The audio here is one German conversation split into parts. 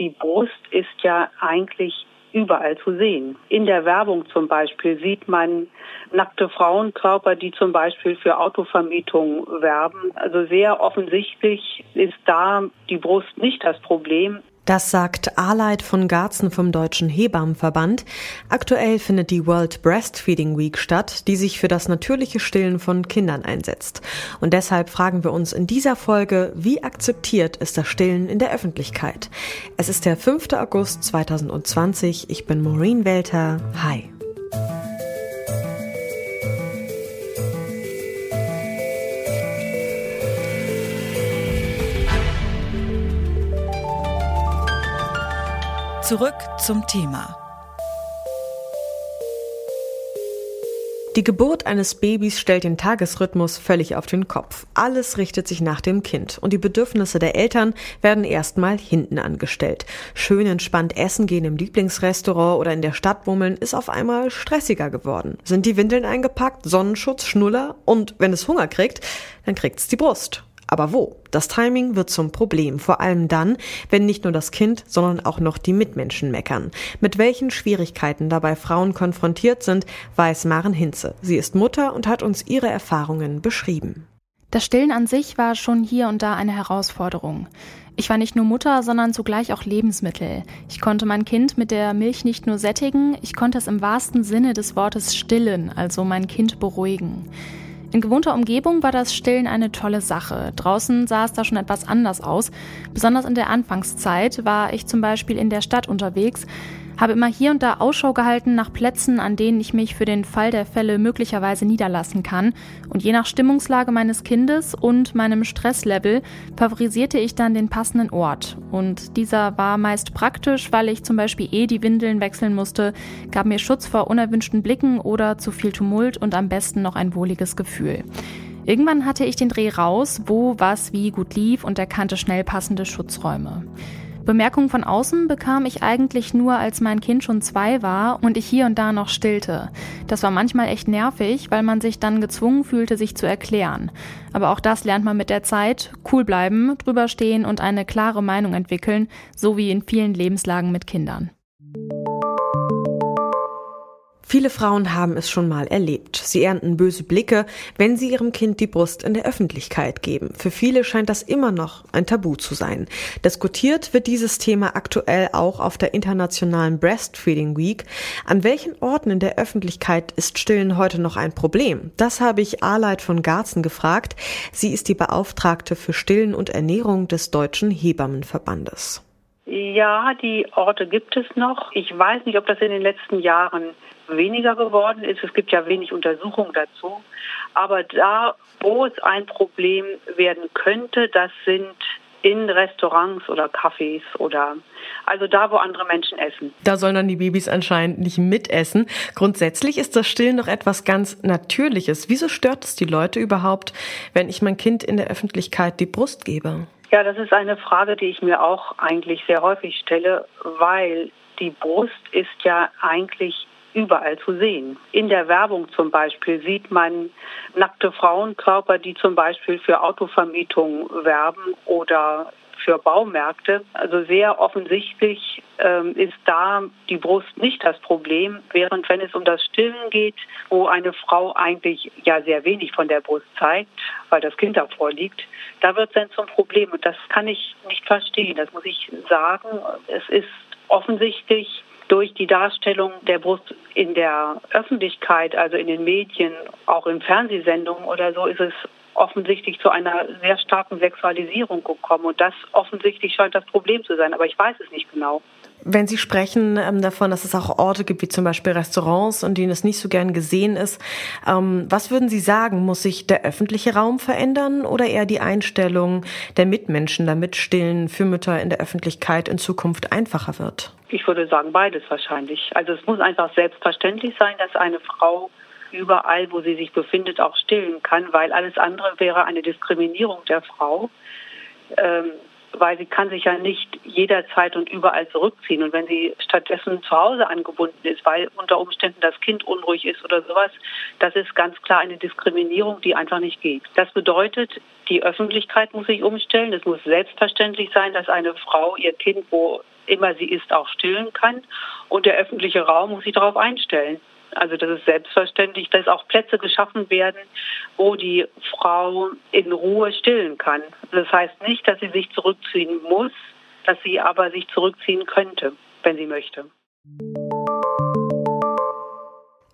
die Brust ist ja eigentlich überall zu sehen. In der Werbung zum Beispiel sieht man nackte Frauenkörper, die zum Beispiel für Autovermietung werben. Also sehr offensichtlich ist da die Brust nicht das Problem. Das sagt Arleit von Garzen vom Deutschen Hebammenverband. Aktuell findet die World Breastfeeding Week statt, die sich für das natürliche Stillen von Kindern einsetzt. Und deshalb fragen wir uns in dieser Folge, wie akzeptiert ist das Stillen in der Öffentlichkeit? Es ist der 5. August 2020. Ich bin Maureen Welter. Hi. Zurück zum Thema. Die Geburt eines Babys stellt den Tagesrhythmus völlig auf den Kopf. Alles richtet sich nach dem Kind und die Bedürfnisse der Eltern werden erstmal hinten angestellt. Schön entspannt essen gehen im Lieblingsrestaurant oder in der Stadt bummeln ist auf einmal stressiger geworden. Sind die Windeln eingepackt, Sonnenschutz, Schnuller und wenn es Hunger kriegt, dann kriegt's die Brust. Aber wo? Das Timing wird zum Problem, vor allem dann, wenn nicht nur das Kind, sondern auch noch die Mitmenschen meckern. Mit welchen Schwierigkeiten dabei Frauen konfrontiert sind, weiß Maren Hinze. Sie ist Mutter und hat uns ihre Erfahrungen beschrieben. Das Stillen an sich war schon hier und da eine Herausforderung. Ich war nicht nur Mutter, sondern zugleich auch Lebensmittel. Ich konnte mein Kind mit der Milch nicht nur sättigen, ich konnte es im wahrsten Sinne des Wortes stillen, also mein Kind beruhigen. In gewohnter Umgebung war das Stillen eine tolle Sache. Draußen sah es da schon etwas anders aus. Besonders in der Anfangszeit war ich zum Beispiel in der Stadt unterwegs habe immer hier und da Ausschau gehalten nach Plätzen, an denen ich mich für den Fall der Fälle möglicherweise niederlassen kann. Und je nach Stimmungslage meines Kindes und meinem Stresslevel favorisierte ich dann den passenden Ort. Und dieser war meist praktisch, weil ich zum Beispiel eh die Windeln wechseln musste, gab mir Schutz vor unerwünschten Blicken oder zu viel Tumult und am besten noch ein wohliges Gefühl. Irgendwann hatte ich den Dreh raus, wo was wie gut lief und erkannte schnell passende Schutzräume. Bemerkungen von außen bekam ich eigentlich nur, als mein Kind schon zwei war und ich hier und da noch stillte. Das war manchmal echt nervig, weil man sich dann gezwungen fühlte, sich zu erklären. Aber auch das lernt man mit der Zeit. Cool bleiben, drüber stehen und eine klare Meinung entwickeln, so wie in vielen Lebenslagen mit Kindern. Viele Frauen haben es schon mal erlebt. Sie ernten böse Blicke, wenn sie ihrem Kind die Brust in der Öffentlichkeit geben. Für viele scheint das immer noch ein Tabu zu sein. Diskutiert wird dieses Thema aktuell auch auf der internationalen Breastfeeding Week. An welchen Orten in der Öffentlichkeit ist Stillen heute noch ein Problem? Das habe ich Arleit von Garzen gefragt. Sie ist die Beauftragte für Stillen und Ernährung des Deutschen Hebammenverbandes. Ja, die Orte gibt es noch. Ich weiß nicht, ob das in den letzten Jahren weniger geworden ist. Es gibt ja wenig Untersuchungen dazu. Aber da, wo es ein Problem werden könnte, das sind in Restaurants oder Cafés oder also da, wo andere Menschen essen. Da sollen dann die Babys anscheinend nicht mitessen. Grundsätzlich ist das Stillen doch etwas ganz Natürliches. Wieso stört es die Leute überhaupt, wenn ich mein Kind in der Öffentlichkeit die Brust gebe? Ja, das ist eine Frage, die ich mir auch eigentlich sehr häufig stelle, weil die Brust ist ja eigentlich überall zu sehen. In der Werbung zum Beispiel sieht man nackte Frauenkörper, die zum Beispiel für Autovermietung werben oder für Baumärkte. Also sehr offensichtlich ähm, ist da die Brust nicht das Problem, während wenn es um das Stillen geht, wo eine Frau eigentlich ja sehr wenig von der Brust zeigt, weil das Kind davor liegt, da wird es dann zum Problem. Und das kann ich nicht verstehen. Das muss ich sagen. Es ist offensichtlich durch die Darstellung der Brust in der Öffentlichkeit, also in den Medien, auch in Fernsehsendungen oder so, ist es offensichtlich zu einer sehr starken Sexualisierung gekommen. Und das offensichtlich scheint das Problem zu sein, aber ich weiß es nicht genau. Wenn Sie sprechen ähm, davon, dass es auch Orte gibt, wie zum Beispiel Restaurants, in denen es nicht so gern gesehen ist, ähm, was würden Sie sagen? Muss sich der öffentliche Raum verändern oder eher die Einstellung der Mitmenschen, damit Stillen für Mütter in der Öffentlichkeit in Zukunft einfacher wird? Ich würde sagen, beides wahrscheinlich. Also es muss einfach selbstverständlich sein, dass eine Frau überall, wo sie sich befindet, auch stillen kann, weil alles andere wäre eine Diskriminierung der Frau. Ähm, weil sie kann sich ja nicht jederzeit und überall zurückziehen. Und wenn sie stattdessen zu Hause angebunden ist, weil unter Umständen das Kind unruhig ist oder sowas, das ist ganz klar eine Diskriminierung, die einfach nicht geht. Das bedeutet, die Öffentlichkeit muss sich umstellen. Es muss selbstverständlich sein, dass eine Frau ihr Kind wo immer sie ist, auch stillen kann. Und der öffentliche Raum muss sich darauf einstellen. Also das ist selbstverständlich, dass auch Plätze geschaffen werden, wo die Frau in Ruhe stillen kann. Das heißt nicht, dass sie sich zurückziehen muss, dass sie aber sich zurückziehen könnte, wenn sie möchte.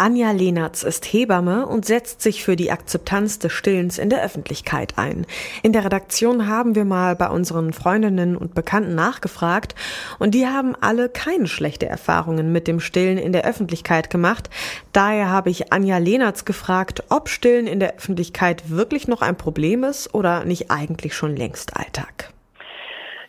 Anja Lehnertz ist Hebamme und setzt sich für die Akzeptanz des Stillens in der Öffentlichkeit ein. In der Redaktion haben wir mal bei unseren Freundinnen und Bekannten nachgefragt und die haben alle keine schlechte Erfahrungen mit dem Stillen in der Öffentlichkeit gemacht. Daher habe ich Anja Lehnertz gefragt, ob Stillen in der Öffentlichkeit wirklich noch ein Problem ist oder nicht eigentlich schon längst Alltag.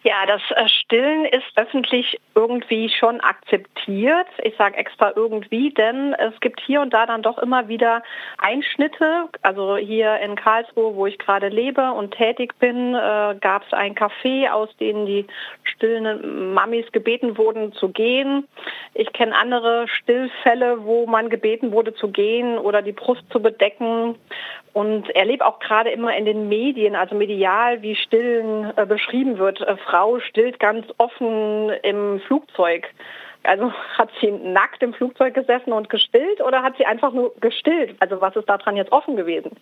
Ja, das äh, Stillen ist öffentlich irgendwie schon akzeptiert. Ich sage extra irgendwie, denn es gibt hier und da dann doch immer wieder Einschnitte. Also hier in Karlsruhe, wo ich gerade lebe und tätig bin, äh, gab es ein Café, aus dem die stillenden Mamis gebeten wurden zu gehen. Ich kenne andere Stillfälle, wo man gebeten wurde zu gehen oder die Brust zu bedecken und erlebe auch gerade immer in den Medien, also medial, wie Stillen äh, beschrieben wird. Frau stillt ganz offen im Flugzeug. Also hat sie nackt im Flugzeug gesessen und gestillt oder hat sie einfach nur gestillt? Also was ist daran jetzt offen gewesen?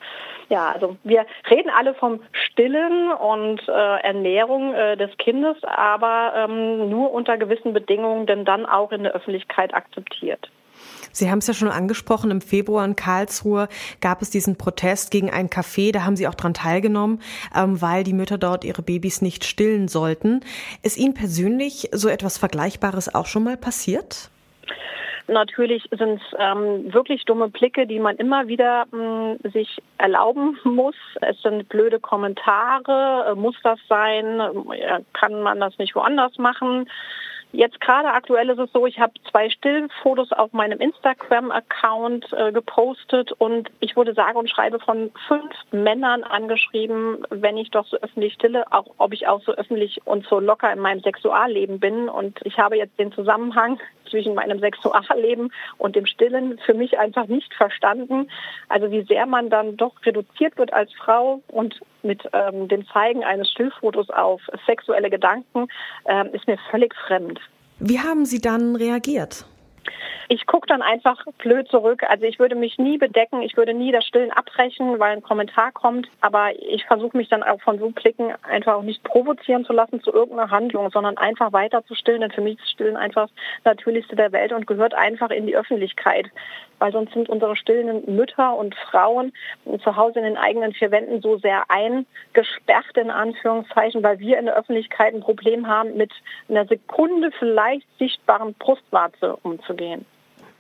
Ja, also wir reden alle vom Stillen und äh, Ernährung äh, des Kindes, aber ähm, nur unter gewissen Bedingungen, denn dann auch in der Öffentlichkeit akzeptiert. Sie haben es ja schon angesprochen, im Februar in Karlsruhe gab es diesen Protest gegen ein Café, da haben Sie auch dran teilgenommen, ähm, weil die Mütter dort ihre Babys nicht stillen sollten. Ist Ihnen persönlich so etwas Vergleichbares auch schon mal passiert? Natürlich sind es ähm, wirklich dumme Blicke, die man immer wieder mh, hm, sich erlauben muss. Es sind blöde Kommentare. Äh, muss das sein? Äh, kann man das nicht woanders machen? Jetzt gerade aktuell ist es so, ich habe zwei Stillfotos auf meinem Instagram-Account äh, gepostet und ich wurde sage und schreibe von fünf Männern angeschrieben, wenn ich doch so öffentlich stille, auch ob ich auch so öffentlich und so locker in meinem Sexualleben bin. Und ich habe jetzt den Zusammenhang zwischen meinem Sexualleben und dem Stillen für mich einfach nicht verstanden. Also wie sehr man dann doch reduziert wird als Frau und mit ähm, dem Zeigen eines Stillfotos auf sexuelle Gedanken ähm, ist mir völlig fremd. Wie haben Sie dann reagiert? Ich gucke dann einfach blöd zurück. Also ich würde mich nie bedecken, ich würde nie das Stillen abbrechen, weil ein Kommentar kommt. Aber ich versuche mich dann auch von so Blicken einfach auch nicht provozieren zu lassen zu irgendeiner Handlung, sondern einfach weiter zu stillen. Denn für mich ist Stillen einfach das Natürlichste der Welt und gehört einfach in die Öffentlichkeit. Weil sonst sind unsere stillenden Mütter und Frauen zu Hause in den eigenen vier Wänden so sehr eingesperrt, in Anführungszeichen, weil wir in der Öffentlichkeit ein Problem haben, mit einer Sekunde vielleicht sichtbaren Brustwarze umzugehen.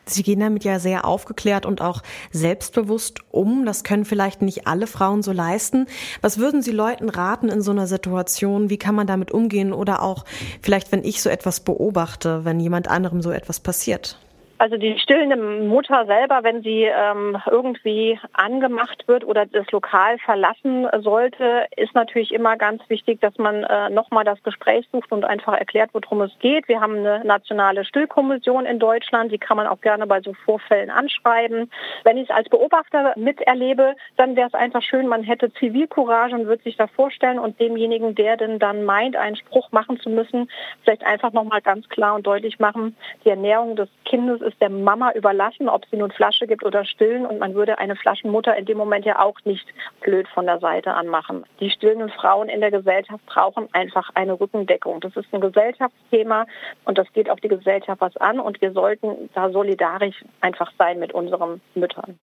Sie gehen damit ja sehr aufgeklärt und auch selbstbewusst um. Das können vielleicht nicht alle Frauen so leisten. Was würden Sie Leuten raten in so einer Situation? Wie kann man damit umgehen? Oder auch vielleicht, wenn ich so etwas beobachte, wenn jemand anderem so etwas passiert? Also die stillende Mutter selber, wenn sie ähm, irgendwie angemacht wird oder das Lokal verlassen sollte, ist natürlich immer ganz wichtig, dass man äh, nochmal das Gespräch sucht und einfach erklärt, worum es geht. Wir haben eine nationale Stillkommission in Deutschland, die kann man auch gerne bei so Vorfällen anschreiben. Wenn ich es als Beobachter miterlebe, dann wäre es einfach schön, man hätte Zivilcourage und würde sich da vorstellen und demjenigen, der denn dann meint, einen Spruch machen zu müssen, vielleicht einfach nochmal ganz klar und deutlich machen, die Ernährung des Kindes ist der Mama überlassen, ob sie nun Flasche gibt oder stillen. Und man würde eine Flaschenmutter in dem Moment ja auch nicht blöd von der Seite anmachen. Die stillenden Frauen in der Gesellschaft brauchen einfach eine Rückendeckung. Das ist ein Gesellschaftsthema und das geht auch die Gesellschaft was an. Und wir sollten da solidarisch einfach sein mit unseren Müttern.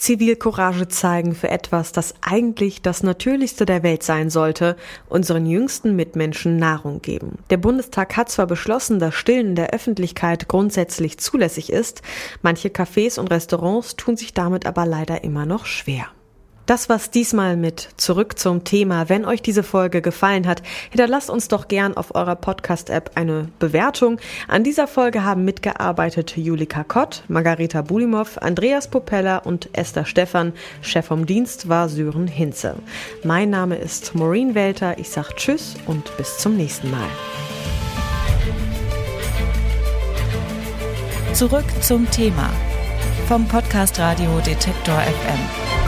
Zivilcourage zeigen für etwas, das eigentlich das Natürlichste der Welt sein sollte, unseren jüngsten Mitmenschen Nahrung geben. Der Bundestag hat zwar beschlossen, dass Stillen der Öffentlichkeit grundsätzlich zulässig ist, manche Cafés und Restaurants tun sich damit aber leider immer noch schwer. Das war's diesmal mit Zurück zum Thema. Wenn euch diese Folge gefallen hat, hinterlasst uns doch gern auf eurer Podcast-App eine Bewertung. An dieser Folge haben mitgearbeitet Julika Kott, Margareta Bulimov, Andreas Popella und Esther Stephan. Chef vom Dienst war Sören Hinze. Mein Name ist Maureen Welter. Ich sag Tschüss und bis zum nächsten Mal. Zurück zum Thema vom Podcast Radio Detektor FM.